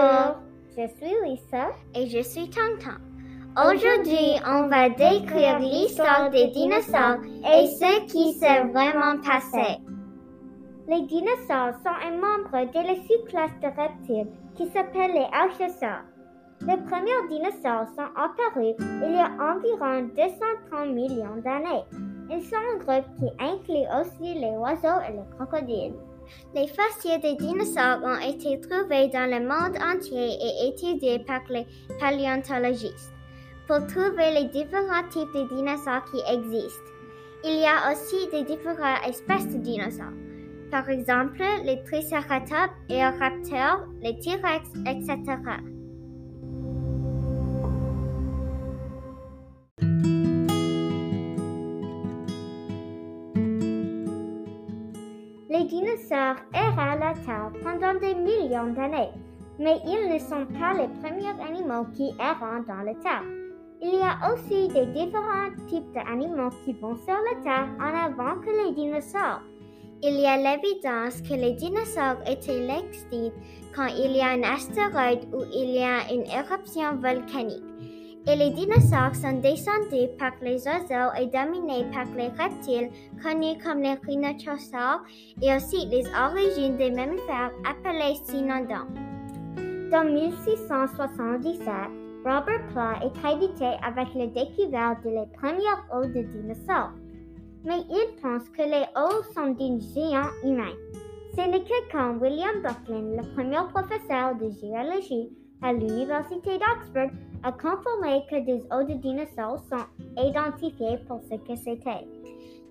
Bonjour, je suis Lisa et je suis Tonton. Aujourd'hui, on va décrire l'histoire des dinosaures et ce qui s'est vraiment passé. Les dinosaures sont un membre de la sous-classe de reptiles qui s'appelle les archosaures. Les premiers dinosaures sont apparus il y a environ 230 millions d'années. Ils sont un groupe qui inclut aussi les oiseaux et les crocodiles. Les fossiles des dinosaures ont été trouvés dans le monde entier et étudiés par les paléontologistes pour trouver les différents types de dinosaures qui existent. Il y a aussi des différentes espèces de dinosaures. Par exemple, les triceratops, les raptors, les T-rex, etc. Les dinosaures erraient à la Terre pendant des millions d'années, mais ils ne sont pas les premiers animaux qui errent dans la Terre. Il y a aussi des différents types d'animaux qui vont sur la Terre en avant que les dinosaures. Il y a l'évidence que les dinosaures étaient extincts quand il y a un astéroïde ou il y a une éruption volcanique les dinosaures sont descendus par les oiseaux et dominés par les reptiles connus comme les rhinocéros et aussi les origines des mammifères appelés cynodonts. Dans 1677, Robert Pla est crédité avec la découverte de les premières os de dinosaures. Mais il pense que les os sont d'un géant humain. C'est le cas quand William Buckland, le premier professeur de géologie à l'Université d'Oxford, a confirmé que des os de dinosaures sont identifiés pour ce que c'était.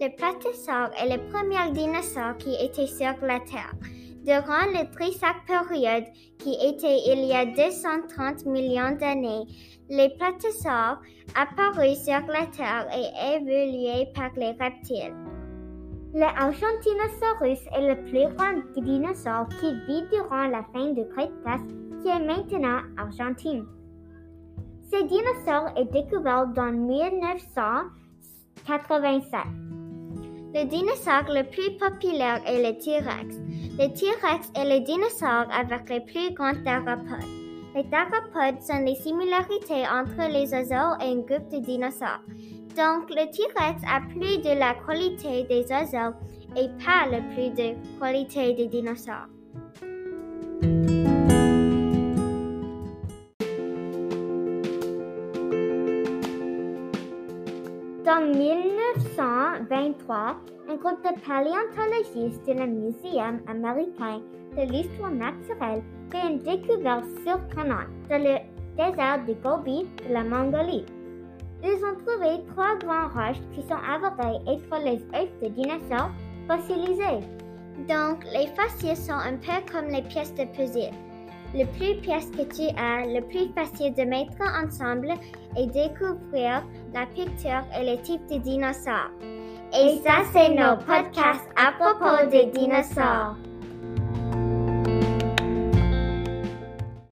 Le plateosaure est le premier dinosaure qui était sur la Terre. Durant le Triassique période, qui était il y a 230 millions d'années, les plateosaures apparus sur la Terre et évolué par les reptiles. Le Argentinosaurus est le plus grand dinosaure qui vit durant la fin du Crétacé, qui est maintenant Argentine. Ce dinosaure est découvert dans 1987. Le dinosaure le plus populaire est le T-Rex. Le T-Rex est le dinosaure avec les plus grands théropodes. Les théropodes sont les similarités entre les oiseaux et un groupe de dinosaures. Donc, le T-Rex a plus de la qualité des oiseaux et pas le plus de qualité des dinosaures. En 1923, un groupe de paléontologistes du Muséum américain de l'histoire naturelle fait une découverte surprenante dans le désert de Gobi de la Mongolie. Ils ont trouvé trois grandes roches qui sont avérées être les œufs de dinosaures fossilisés. Donc, les fossiles sont un peu comme les pièces de puzzle. Le plus pièces que tu as, le plus facile de mettre ensemble et découvrir la picture et le type de dinosaures. Et ça, c'est nos podcasts à propos des dinosaures.